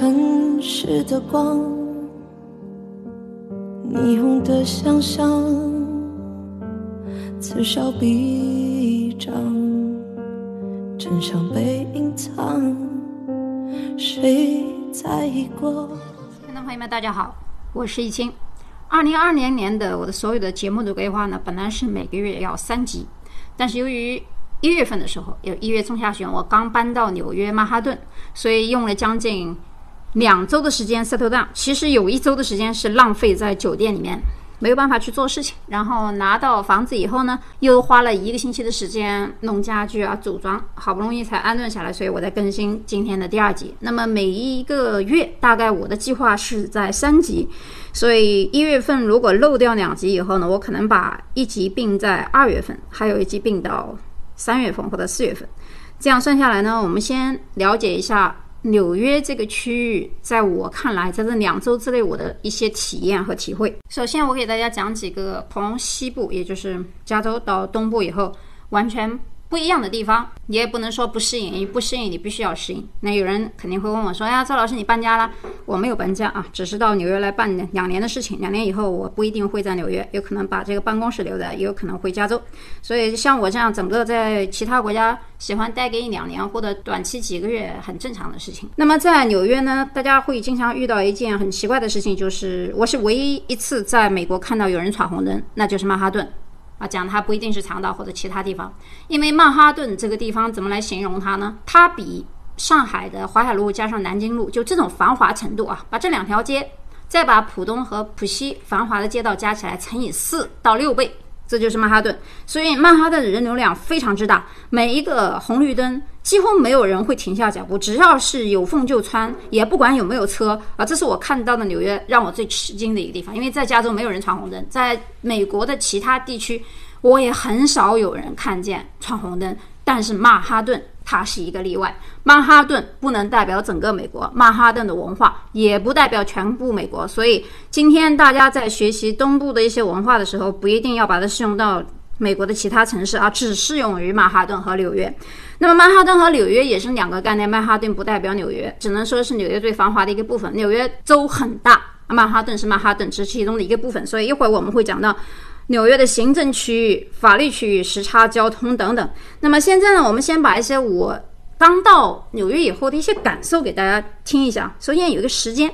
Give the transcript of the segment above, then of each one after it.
城市的光，霓虹的想象，此消彼长，真相被隐藏，谁在意过？听众朋友们，大家好，我是易清。二零二零年的我的所有的节目的规划呢，本来是每个月要三集，但是由于一月份的时候，有一月中下旬，我刚搬到纽约曼哈顿，所以用了将近两周的时间 settle down。其实有一周的时间是浪费在酒店里面，没有办法去做事情。然后拿到房子以后呢，又花了一个星期的时间弄家具啊、组装，好不容易才安顿下来。所以我在更新今天的第二集。那么每一个月大概我的计划是在三集，所以一月份如果漏掉两集以后呢，我可能把一集并在二月份，还有一集并到。三月份或者四月份，这样算下来呢，我们先了解一下纽约这个区域，在我看来，在这两周之内我的一些体验和体会。首先，我给大家讲几个从西部，也就是加州到东部以后完全。不一样的地方，你也不能说不适应，你不适应你必须要适应。那有人肯定会问我说：“哎呀，赵老师，你搬家了？”我没有搬家啊，只是到纽约来办两年的事情。两年以后，我不一定会在纽约，有可能把这个办公室留在，也有可能回加州。所以像我这样整个在其他国家喜欢待个一两年或者短期几个月，很正常的事情。那么在纽约呢，大家会经常遇到一件很奇怪的事情，就是我是唯一一次在美国看到有人闯红灯，那就是曼哈顿。啊，讲它不一定是长岛或者其他地方，因为曼哈顿这个地方怎么来形容它呢？它比上海的淮海路加上南京路，就这种繁华程度啊，把这两条街，再把浦东和浦西繁华的街道加起来乘以四到六倍。这就是曼哈顿，所以曼哈顿的人流量非常之大，每一个红绿灯几乎没有人会停下脚步，只要是有缝就穿，也不管有没有车啊。这是我看到的纽约让我最吃惊的一个地方，因为在加州没有人闯红灯，在美国的其他地区，我也很少有人看见闯红灯，但是曼哈顿。它是一个例外，曼哈顿不能代表整个美国，曼哈顿的文化也不代表全部美国。所以今天大家在学习东部的一些文化的时候，不一定要把它适用到美国的其他城市啊，只适用于曼哈顿和纽约。那么曼哈顿和纽约也是两个概念，曼哈顿不代表纽约，只能说是纽约最繁华的一个部分。纽约州很大，曼哈顿是曼哈顿只是其中的一个部分。所以一会儿我们会讲到。纽约的行政区域、法律区域、时差、交通等等。那么现在呢，我们先把一些我刚到纽约以后的一些感受给大家听一下。首先有一个时间，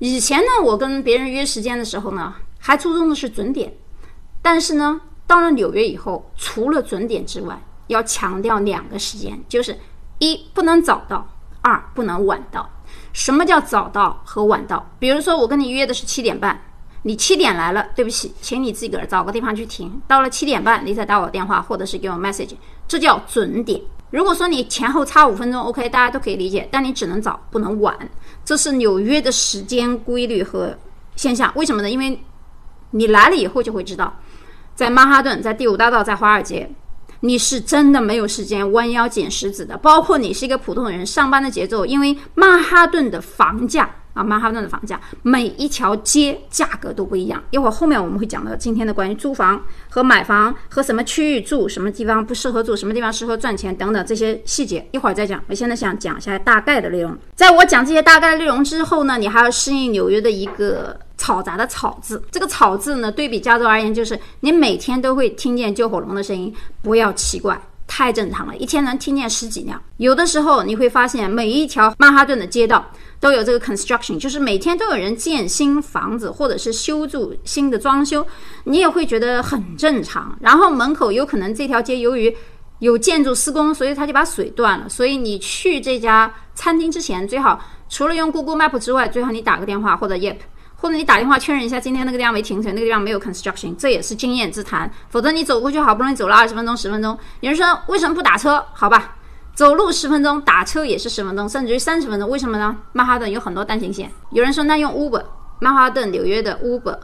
以前呢，我跟别人约时间的时候呢，还注重的是准点。但是呢，到了纽约以后，除了准点之外，要强调两个时间，就是一不能早到，二不能晚到。什么叫早到和晚到？比如说我跟你约的是七点半。你七点来了，对不起，请你自个儿找个地方去停。到了七点半，你再打我电话，或者是给我 message，这叫准点。如果说你前后差五分钟，OK，大家都可以理解，但你只能早，不能晚。这是纽约的时间规律和现象。为什么呢？因为你来了以后就会知道，在曼哈顿，在第五大道，在华尔街，你是真的没有时间弯腰捡石子的。包括你是一个普通人，上班的节奏，因为曼哈顿的房价。啊，曼哈顿的房价，每一条街价格都不一样。一会儿后面我们会讲到今天的关于租房和买房和什么区域住，什么地方不适合住，什么地方适合赚钱等等这些细节，一会儿再讲。我现在想讲一下大概的内容。在我讲这些大概的内容之后呢，你还要适应纽约的一个嘈杂的吵字。这个吵字呢，对比加州而言，就是你每天都会听见救火龙的声音，不要奇怪，太正常了，一天能听见十几辆。有的时候你会发现，每一条曼哈顿的街道。都有这个 construction，就是每天都有人建新房子，或者是修筑新的装修，你也会觉得很正常。然后门口有可能这条街由于有建筑施工，所以他就把水断了。所以你去这家餐厅之前，最好除了用 Google Map 之外，最好你打个电话或者 Yep，或者你打电话确认一下今天那个地方没停水，那个地方没有 construction，这也是经验之谈。否则你走过去好不容易走了二十分钟、十分钟，有人说为什么不打车？好吧。走路十分钟，打车也是十分钟，甚至于三十分钟。为什么呢？曼哈顿有很多单行线。有人说那用 Uber，曼哈顿、纽约的 Uber、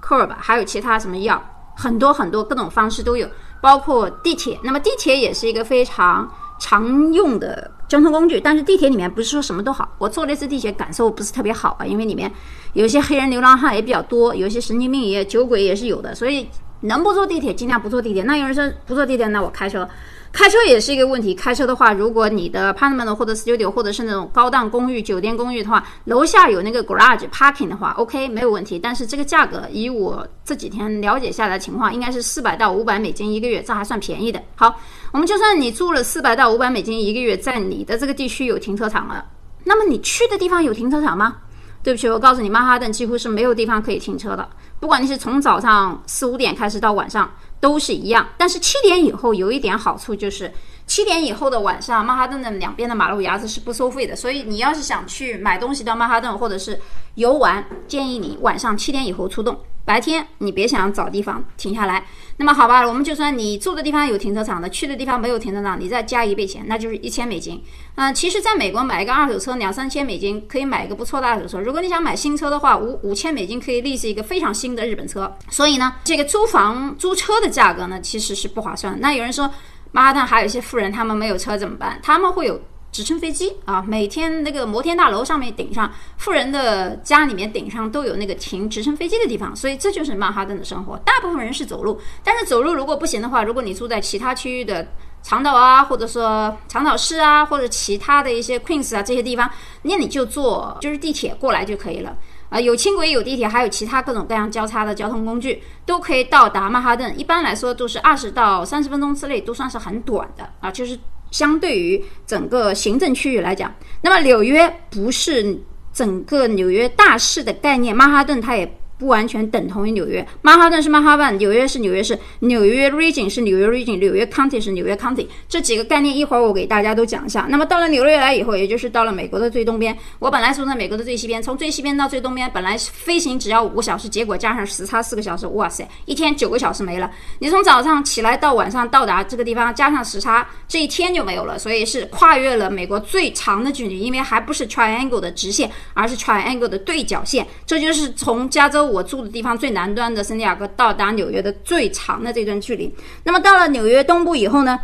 Curb，还有其他什么药很多很多各种方式都有，包括地铁。那么地铁也是一个非常常用的交通工具，但是地铁里面不是说什么都好。我坐了一次地铁，感受不是特别好啊，因为里面有些黑人流浪汉也比较多，有些神经病也酒鬼也是有的，所以能不坐地铁尽量不坐地铁。那有人说不坐地铁，那我开车。开车也是一个问题。开车的话，如果你的 apartment 或者 studio 或者是那种高档公寓、酒店公寓的话，楼下有那个 garage parking 的话，OK 没有问题。但是这个价格，以我这几天了解下来情况，应该是四百到五百美金一个月，这还算便宜的。好，我们就算你住了四百到五百美金一个月，在你的这个地区有停车场了，那么你去的地方有停车场吗？对不起，我告诉你，曼哈顿几乎是没有地方可以停车的。不管你是从早上四五点开始到晚上，都是一样。但是七点以后有一点好处，就是七点以后的晚上，曼哈顿的两边的马路牙子是不收费的。所以你要是想去买东西到曼哈顿，或者是游玩，建议你晚上七点以后出动。白天你别想找地方停下来。那么好吧，我们就算你住的地方有停车场的，去的地方没有停车场，你再加一倍钱，那就是一千美金。嗯，其实在美国买一个二手车两三千美金可以买一个不错的二手车。如果你想买新车的话，五五千美金可以立是一个非常新的日本车。所以呢，这个租房租车的价格呢其实是不划算。那有人说，曼哈顿还有一些富人他们没有车怎么办？他们会有。直升飞机啊，每天那个摩天大楼上面顶上，富人的家里面顶上都有那个停直升飞机的地方，所以这就是曼哈顿的生活。大部分人是走路，但是走路如果不行的话，如果你住在其他区域的长岛啊，或者说长岛市啊，或者其他的一些 Queens 啊这些地方，那你就坐就是地铁过来就可以了啊。有轻轨，有地铁，还有其他各种各样交叉的交通工具，都可以到达曼哈顿。一般来说都是二十到三十分钟之内，都算是很短的啊，就是。相对于整个行政区域来讲，那么纽约不是整个纽约大市的概念，曼哈顿它也。不完全等同于纽约，曼哈顿是曼哈顿，纽约是纽约市，纽约 region 是纽约 region，纽约 county 是纽约 county，这几个概念一会儿我给大家都讲一下。那么到了纽约来以后，也就是到了美国的最东边，我本来住在美国的最西边，从最西边到最东边，本来飞行只要五个小时，结果加上时差四个小时，哇塞，一天九个小时没了。你从早上起来到晚上到达这个地方，加上时差，这一天就没有了，所以是跨越了美国最长的距离，因为还不是 triangle 的直线，而是 triangle 的对角线，这就是从加州我住的地方最南端的圣地亚哥到达纽约的最长的这段距离。那么到了纽约东部以后呢，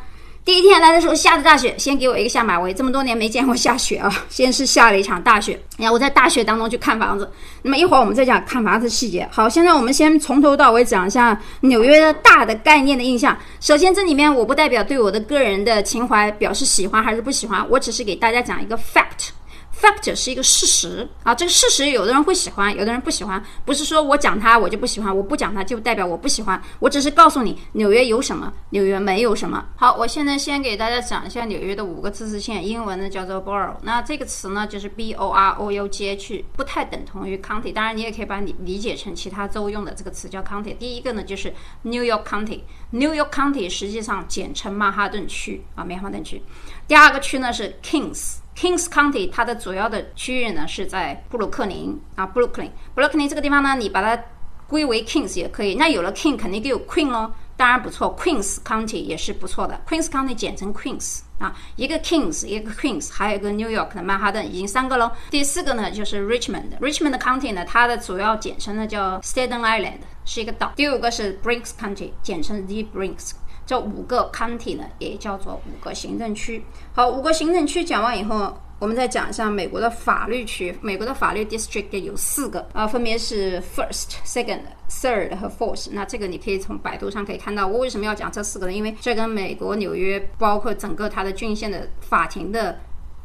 第一天来的时候下着大雪，先给我一个下马威。这么多年没见过下雪啊，先是下了一场大雪。然后我在大雪当中去看房子。那么一会儿我们再讲看房子细节。好，现在我们先从头到尾讲一下纽约的大的概念的印象。首先这里面我不代表对我的个人的情怀表示喜欢还是不喜欢，我只是给大家讲一个 fact。Fact 是一个事实啊，这个事实有的人会喜欢，有的人不喜欢，不是说我讲它我就不喜欢，我不讲它就代表我不喜欢，我只是告诉你纽约有什么，纽约没有什么。好，我现在先给大家讲一下纽约的五个自治县，英文呢叫做 borough，那这个词呢就是 b o r o u g h，不太等同于 county，当然你也可以把你理解成其他州用的这个词叫 county。第一个呢就是 New York County，New York County 实际上简称曼哈顿区啊，曼哈顿区。第二个区呢是 Kings。Kings County 它的主要的区域呢是在布鲁克林啊，布鲁克林，布鲁克林这个地方呢，你把它归为 Kings 也可以。那有了 King 肯定就有 Queen 咯，当然不错，Queens County 也是不错的。Queens County 简称 Queens 啊，一个 Kings，一个 Queens，还有一个 New York 的曼哈顿，已经三个喽。第四个呢就是 Richmond，Richmond County 呢，它的主要简称呢叫 Staten Island，是一个岛。第五个是 Brinks County，简称 The Brinks。这五个 county 呢，也叫做五个行政区。好，五个行政区讲完以后，我们再讲一下美国的法律区。美国的法律 district 有四个啊，分别是 first、second、third 和 fourth。那这个你可以从百度上可以看到。我为什么要讲这四个呢？因为这跟美国纽约包括整个它的郡县的法庭的。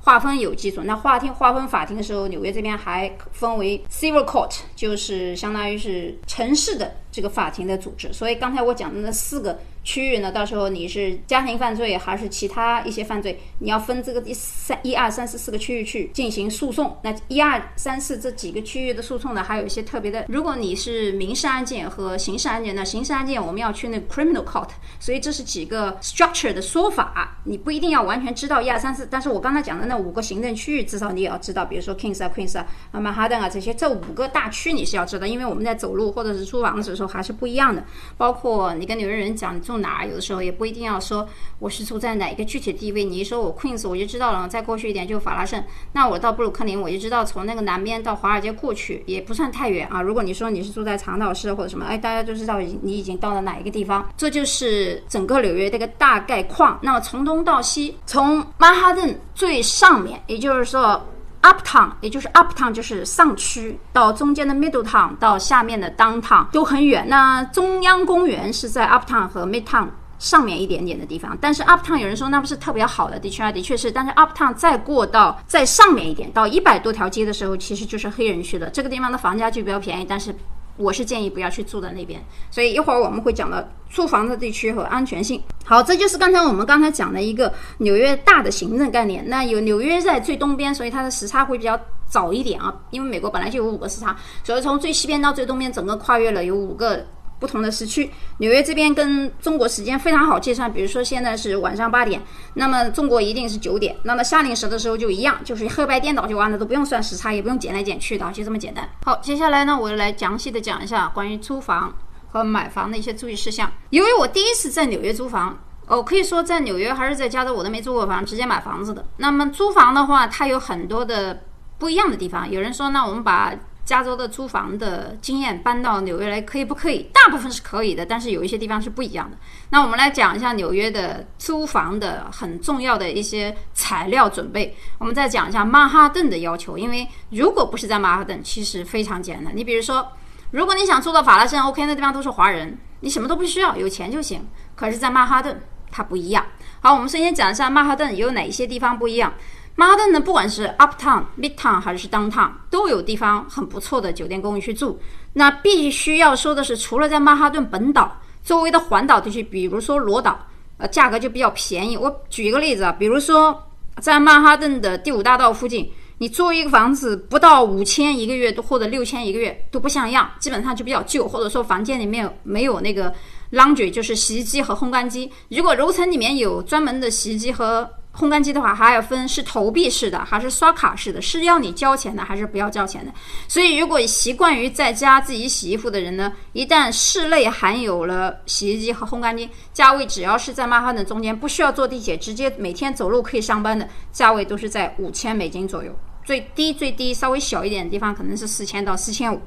划分有基础，那划庭划分法庭的时候，纽约这边还分为 civil court，就是相当于是城市的这个法庭的组织。所以刚才我讲的那四个区域呢，到时候你是家庭犯罪还是其他一些犯罪，你要分这个一三一二三四四个区域去进行诉讼。那一二三四这几个区域的诉讼呢，还有一些特别的。如果你是民事案件和刑事案件，那刑事案件我们要去那个 criminal court。所以这是几个 structure 的说法，你不一定要完全知道一二三四。但是我刚才讲的那。五个行政区域，至少你也要知道，比如说 Kings 啊、Queens 啊、曼哈顿啊这些，这五个大区你是要知道，因为我们在走路或者是租房子的时候还是不一样的。包括你跟纽约人讲你哪儿，有的时候也不一定要说我是住在哪一个具体地位。你一说我 Queens，我就知道了。再过去一点就法拉盛，那我到布鲁克林，我就知道从那个南边到华尔街过去也不算太远啊。如果你说你是住在长岛市或者什么，哎，大家都知道你已经到了哪一个地方。这就是整个纽约这个大概况。那么从东到西，从曼哈顿最上面，也就是说，uptown，也就是 uptown 就是上区，到中间的 middle town，到下面的 downtown 都很远。那中央公园是在 uptown 和 midtown 上面一点点的地方。但是 Uptown 有人说那不是特别好的地区啊，的确是。但是 Uptown 再过到再上面一点，到一百多条街的时候，其实就是黑人区了。这个地方的房价就比较便宜，但是。我是建议不要去住在那边，所以一会儿我们会讲到住房的地区和安全性。好，这就是刚才我们刚才讲的一个纽约大的行政概念。那有纽约在最东边，所以它的时差会比较早一点啊，因为美国本来就有五个时差，所以从最西边到最东边，整个跨越了有五个。不同的时区，纽约这边跟中国时间非常好计算。比如说现在是晚上八点，那么中国一定是九点。那么夏令时的时候就一样，就是黑白颠倒就完了，都不用算时差，也不用减来减去的，就这么简单。好，接下来呢，我来详细的讲一下关于租房和买房的一些注意事项。由于我第一次在纽约租房，哦，可以说在纽约还是在加州，我都没租过房，直接买房子的。那么租房的话，它有很多的不一样的地方。有人说，那我们把加州的租房的经验搬到纽约来可以不可以？大部分是可以的，但是有一些地方是不一样的。那我们来讲一下纽约的租房的很重要的一些材料准备。我们再讲一下曼哈顿的要求，因为如果不是在曼哈顿，其实非常简单。你比如说，如果你想住到法拉盛，OK，那地方都是华人，你什么都不需要，有钱就行。可是，在曼哈顿它不一样。好，我们首先讲一下曼哈顿有哪些地方不一样。曼哈顿呢，不管是 Uptown、Midtown 还是 Downtown，都有地方很不错的酒店公寓去住。那必须要说的是，除了在曼哈顿本岛周围的环岛地区，比如说罗岛，呃，价格就比较便宜。我举一个例子啊，比如说在曼哈顿的第五大道附近，你租一个房子不到五千一个月，或者六千一个月都不像样，基本上就比较旧，或者说房间里面没有那个 laundry，就是洗衣机和烘干机。如果楼层里面有专门的洗衣机和烘干机的话，还要分是投币式的还是刷卡式的，是要你交钱的还是不要交钱的。所以，如果习惯于在家自己洗衣服的人呢，一旦室内含有了洗衣机和烘干机，价位只要是在曼哈顿中间，不需要坐地铁，直接每天走路可以上班的，价位都是在五千美金左右。最低最低稍微小一点的地方可能是四千到四千五。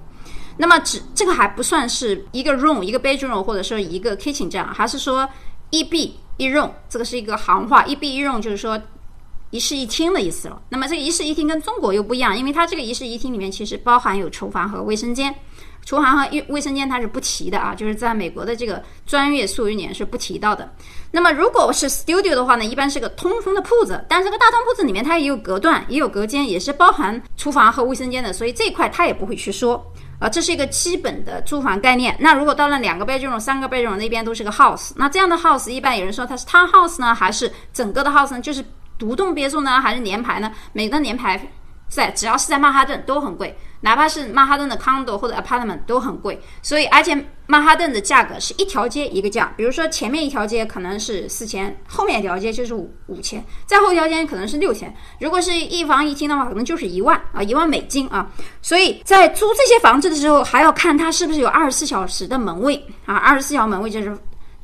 那么，只这个还不算是一个 room 一个 bedroom 或者说一个 kitchen 这样，还是说一闭。一用，这个是一个行话，一闭一用就是说一室一厅的意思了。那么这个一室一厅跟中国又不一样，因为它这个一室一厅里面其实包含有厨房和卫生间，厨房和卫卫生间它是不提的啊，就是在美国的这个专业术语里面是不提到的。那么如果是 studio 的话呢，一般是个通风的铺子，但这个大通铺子里面它也有隔断，也有隔间，也是包含厨房和卫生间的，所以这一块它也不会去说。啊，这是一个基本的住房概念。那如果到了两个背对背、三个背对背那边都是个 house，那这样的 house 一般有人说它是 town house 呢，还是整个的 house 呢？就是独栋别墅呢，还是联排呢？每个联排在只要是在曼哈顿都很贵。哪怕是曼哈顿的 condo 或者 apartment 都很贵，所以而且曼哈顿的价格是一条街一个价，比如说前面一条街可能是四千，后面一条街就是五五千，再后一条街可能是六千。如果是一房一厅的话，可能就是一万啊，一万美金啊。所以在租这些房子的时候，还要看它是不是有二十四小时的门卫啊，二十四小时门卫就是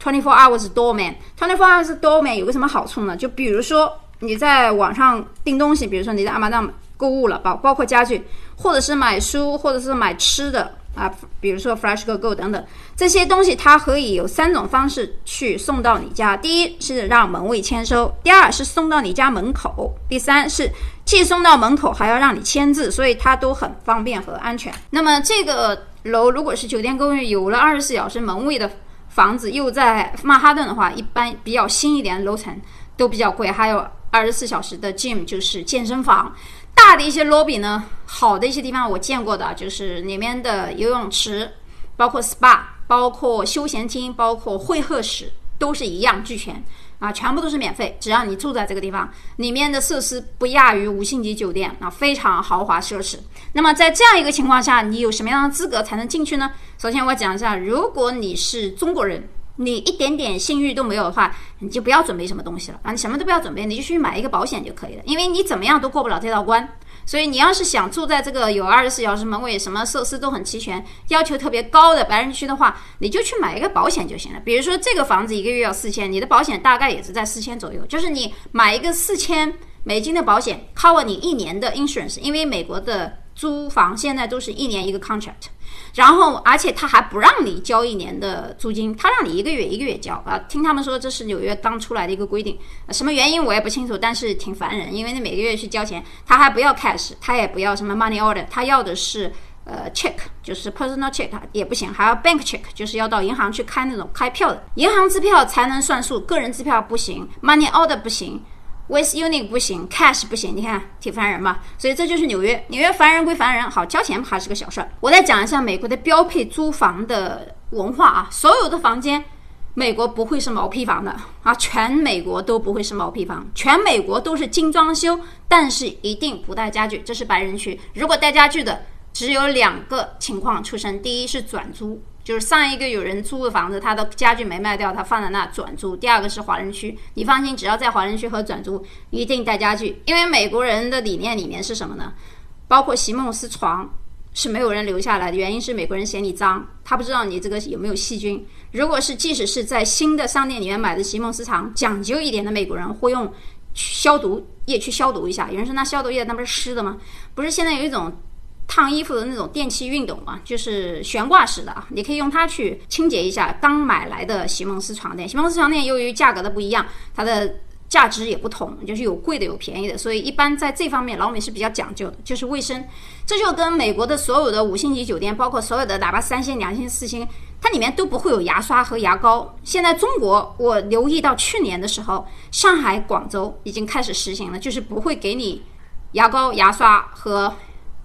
twenty four hours doorman。twenty four hours doorman 有个什么好处呢？就比如说你在网上订东西，比如说你在阿玛当购物了，包包括家具。或者是买书，或者是买吃的啊，比如说 Fresh Go Go 等等这些东西，它可以有三种方式去送到你家。第一是让门卫签收，第二是送到你家门口，第三是寄送到门口还要让你签字，所以它都很方便和安全。那么这个楼如果是酒店公寓，有了二十四小时门卫的房子，又在曼哈顿的话，一般比较新一点的楼层都比较贵，还有二十四小时的 gym 就是健身房。大的一些 lobby 呢，好的一些地方我见过的，就是里面的游泳池，包括 SPA，包括休闲厅，包括会客室，都是一样俱全啊，全部都是免费，只要你住在这个地方，里面的设施不亚于五星级酒店啊，非常豪华奢侈。那么在这样一个情况下，你有什么样的资格才能进去呢？首先我讲一下，如果你是中国人。你一点点信誉都没有的话，你就不要准备什么东西了啊！你什么都不要准备，你就去买一个保险就可以了。因为你怎么样都过不了这道关，所以你要是想住在这个有二十四小时门卫、什么设施都很齐全、要求特别高的白人区的话，你就去买一个保险就行了。比如说这个房子一个月要四千，你的保险大概也是在四千左右，就是你买一个四千美金的保险，cover 你一年的 insurance。因为美国的租房现在都是一年一个 contract。然后，而且他还不让你交一年的租金，他让你一个月一个月交啊。听他们说这是纽约刚出来的一个规定，什么原因我也不清楚，但是挺烦人，因为你每个月去交钱，他还不要 cash，他也不要什么 money order，他要的是呃，check 就是 personal check 也不行，还要 bank check，就是要到银行去开那种开票的，银行支票才能算数，个人支票不行，money order 不行，with unit 不行，cash 不行。你看，挺烦人嘛。所以这就是纽约，纽约烦人归烦人，好交钱还是个小事儿。我再讲一下美国的标配租房的文化啊，所有的房间，美国不会是毛坯房的啊，全美国都不会是毛坯房，全美国都是精装修，但是一定不带家具，这是白人区。如果带家具的。只有两个情况出生，第一是转租，就是上一个有人租的房子，他的家具没卖掉，他放在那转租；第二个是华人区，你放心，只要在华人区和转租，一定带家具，因为美国人的理念里面是什么呢？包括席梦思床是没有人留下来的，原因是美国人嫌你脏，他不知道你这个有没有细菌。如果是即使是在新的商店里面买的席梦思床，讲究一点的美国人会用消毒液去消毒一下。有人说那消毒液那不是湿的吗？不是，现在有一种。烫衣服的那种电器熨斗嘛，就是悬挂式的啊，你可以用它去清洁一下刚买来的席梦思床垫。席梦思床垫由于价格的不一样，它的价值也不同，就是有贵的有便宜的，所以一般在这方面老美是比较讲究的，就是卫生。这就跟美国的所有的五星级酒店，包括所有的哪怕三星、两星、四星，它里面都不会有牙刷和牙膏。现在中国，我留意到去年的时候，上海、广州已经开始实行了，就是不会给你牙膏、牙刷和。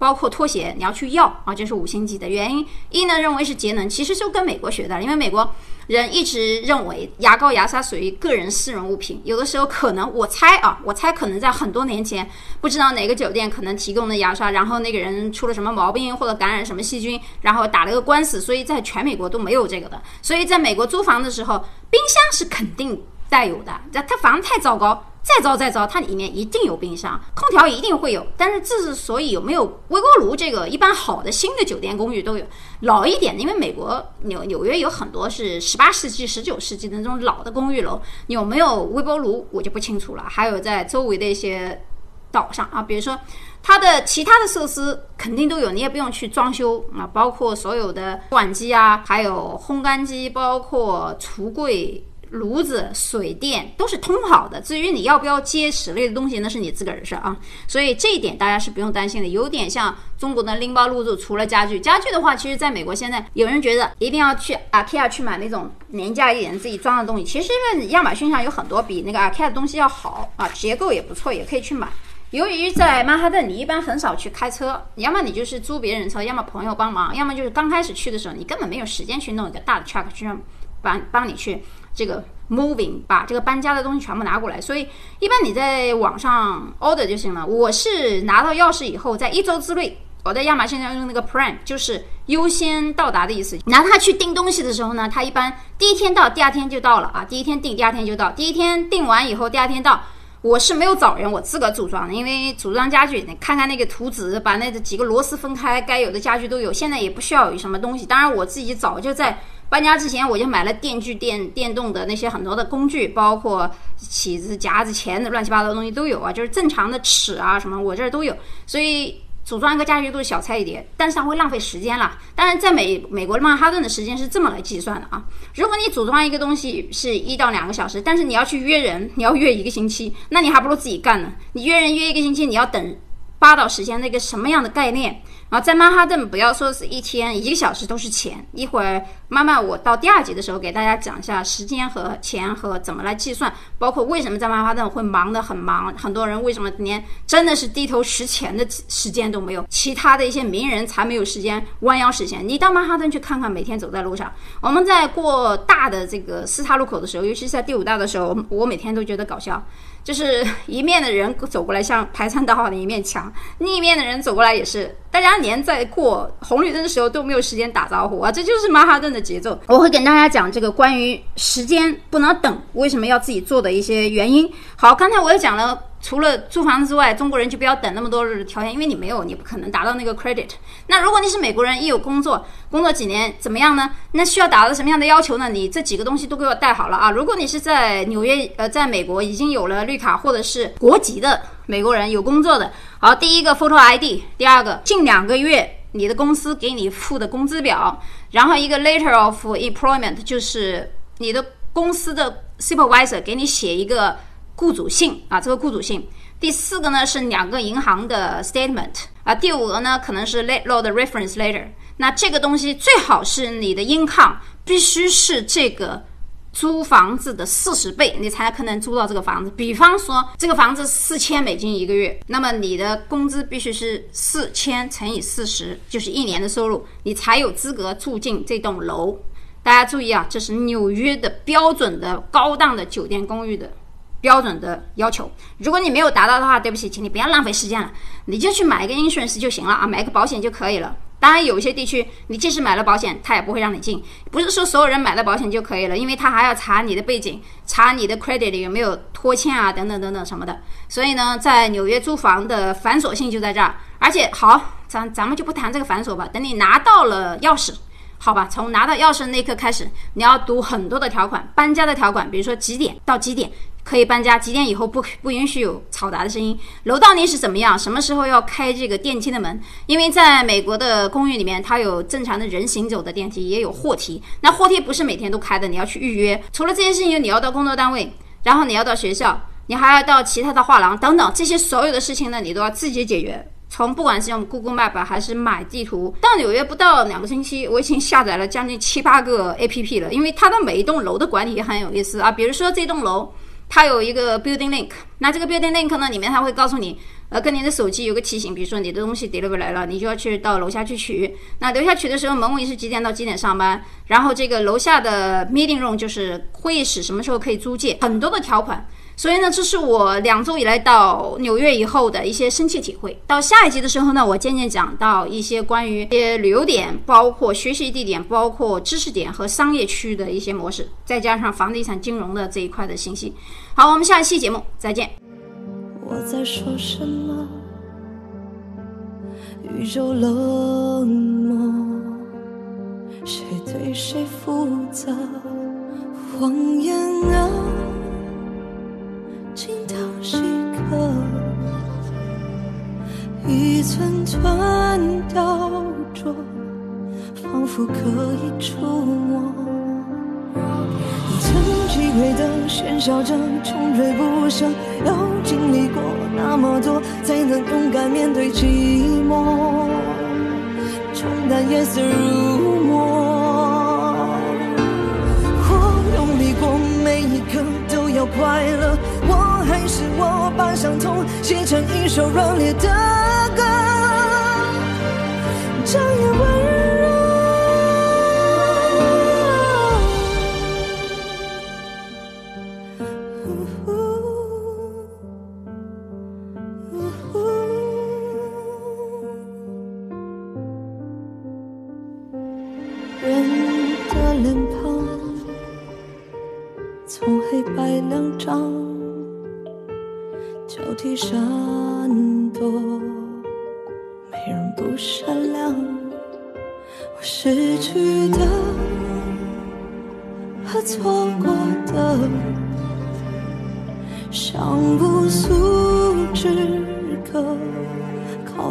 包括拖鞋，你要去要啊，这是五星级的原因。一呢，认为是节能，其实就跟美国学的，因为美国人一直认为牙膏、牙刷属于个人私人物品。有的时候可能，我猜啊，我猜可能在很多年前，不知道哪个酒店可能提供的牙刷，然后那个人出了什么毛病或者感染什么细菌，然后打了个官司，所以在全美国都没有这个的。所以在美国租房的时候，冰箱是肯定带有的，这它房子太糟糕。再糟再糟，它里面一定有冰箱，空调一定会有。但是之所以有没有微波炉，这个一般好的新的酒店公寓都有。老一点的，因为美国纽纽约有很多是十八世纪、十九世纪的那种老的公寓楼，有没有微波炉我就不清楚了。还有在周围的一些岛上啊，比如说它的其他的设施肯定都有，你也不用去装修啊，包括所有的洗碗机啊，还有烘干机，包括橱柜。炉子、水电都是通好的。至于你要不要接室内的东西，那是你自个儿的事儿啊。所以这一点大家是不用担心的。有点像中国的拎包入住，除了家具，家具的话，其实在美国现在有人觉得一定要去 IKEA 去买那种廉价一点自己装的东西。其实亚马逊上有很多比那个 IKEA 的东西要好啊，结构也不错，也可以去买。由于在曼哈顿，你一般很少去开车，要么你就是租别人车，要么朋友帮忙，要么就是刚开始去的时候，你根本没有时间去弄一个大的 truck 去帮帮你去。这个 moving 把这个搬家的东西全部拿过来，所以一般你在网上 order 就行了。我是拿到钥匙以后，在一周之内，我在亚马逊上用那个 Prime，就是优先到达的意思。拿它去订东西的时候呢，它一般第一天到，第二天就到了啊。第一天订，第二天就到。第一天订完以后，第二天到。我是没有找人，我自个组装的，因为组装家具，你看看那个图纸，把那几个螺丝分开，该有的家具都有。现在也不需要有什么东西，当然我自己早就在。搬家之前我就买了电锯、电电动的那些很多的工具，包括起子、夹子、钳子，乱七八糟的东西都有啊，就是正常的尺啊什么，我这儿都有。所以组装一个家具都是小菜一碟，但是它会浪费时间了。当然，在美美国曼哈顿的时间是这么来计算的啊。如果你组装一个东西是一到两个小时，但是你要去约人，你要约一个星期，那你还不如自己干呢。你约人约一个星期，你要等八到十天，那个什么样的概念？然后在曼哈顿，不要说是一天一个小时都是钱。一会儿慢慢我到第二集的时候给大家讲一下时间和钱和怎么来计算，包括为什么在曼哈顿会忙得很忙，很多人为什么连真的是低头拾钱的时间都没有，其他的一些名人才没有时间弯腰拾钱。你到曼哈顿去看看，每天走在路上，我们在过大的这个四岔路口的时候，尤其是在第五大的时候，我每天都觉得搞笑。就是一面的人走过来像排山倒海的一面墙，另一面的人走过来也是，大家连在过红绿灯的时候都没有时间打招呼啊！这就是曼哈顿的节奏。我会跟大家讲这个关于时间不能等，为什么要自己做的一些原因。好，刚才我也讲了。除了租房子之外，中国人就不要等那么多条件，因为你没有，你不可能达到那个 credit。那如果你是美国人，一有工作，工作几年怎么样呢？那需要达到什么样的要求呢？你这几个东西都给我带好了啊！如果你是在纽约，呃，在美国已经有了绿卡或者是国籍的美国人，有工作的，好，第一个 photo ID，第二个近两个月你的公司给你付的工资表，然后一个 letter of employment，就是你的公司的 supervisor 给你写一个。雇主信啊，这个雇主信。第四个呢是两个银行的 statement 啊，第五个呢可能是 let load reference letter。那这个东西最好是你的 income 必须是这个租房子的四十倍，你才可能租到这个房子。比方说这个房子四千美金一个月，那么你的工资必须是四千乘以四十，就是一年的收入，你才有资格住进这栋楼。大家注意啊，这是纽约的标准的高档的酒店公寓的标准的要求。如果你没有达到的话，对不起，请你不要浪费时间了，你就去买一个 insurance 就行了啊，买个保险就可以了。当然，有一些地区你即使买了保险，他也不会让你进。不是说所有人买了保险就可以了，因为他还要查你的背景，查你的 credit 有没有拖欠啊，等等等等什么的。所以呢，在纽约租房的繁琐性就在这儿。而且好，咱咱们就不谈这个繁琐吧。等你拿到了钥匙。好吧，从拿到钥匙那一刻开始，你要读很多的条款，搬家的条款，比如说几点到几点可以搬家，几点以后不不允许有嘈杂的声音，楼道里是怎么样，什么时候要开这个电梯的门，因为在美国的公寓里面，它有正常的人行走的电梯，也有货梯，那货梯不是每天都开的，你要去预约。除了这些事情，你要到工作单位，然后你要到学校，你还要到其他的画廊等等，这些所有的事情呢，你都要自己解决。从不管是用 Google Map 还是买地图，到纽约不到两个星期，我已经下载了将近七八个 APP 了。因为它的每一栋楼的管理也很有意思啊。比如说这栋楼，它有一个 Building Link，那这个 Building Link 呢，里面它会告诉你，呃，跟你的手机有个提醒，比如说你的东西 deliver 来了，你就要去到楼下去取。那楼下取的时候，门卫是几点到几点上班？然后这个楼下的 Meeting Room 就是会议室，什么时候可以租借？很多的条款。所以呢，这是我两周以来到纽约以后的一些深切体会。到下一集的时候呢，我渐渐讲到一些关于一些旅游点，包括学习地点，包括知识点和商业区的一些模式，再加上房地产金融的这一块的信息。好，我们下一期节目再见。我在说什么？宇宙冷漠，谁对谁负责？谎言啊！一寸寸雕琢，仿佛可以触摸。曾击溃的喧嚣着，穷追不舍，要经历过那么多，才能勇敢面对寂寞。冲淡夜色如墨，我用力过每一刻都要快乐。是我把伤痛写成一首热烈的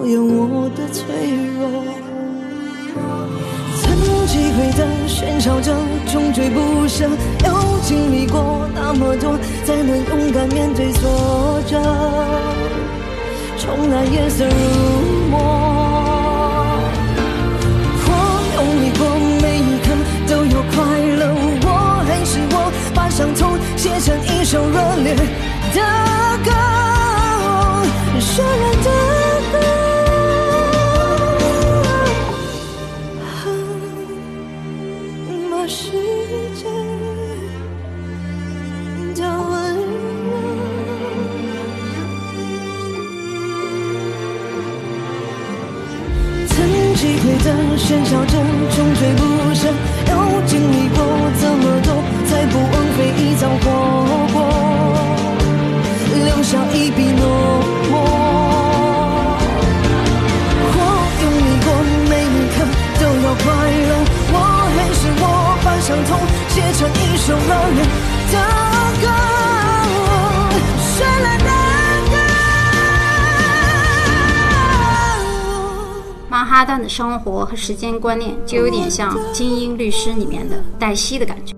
考验我的脆弱。曾击溃的喧嚣着，穷追不舍。经历过那么多，才能勇敢面对挫折，冲淡夜色如墨。我用力过每一刻都有快乐，我还是我，把伤痛写成一首热烈的歌，击溃的喧嚣着，穷追不舍，要经历过这么多，才不枉费一遭活过，留下一笔浓墨。我用力过每一刻都要快乐，我还是我，把伤痛写成一首热烈的哈顿的生活和时间观念，就有点像《精英律师》里面的黛西的感觉。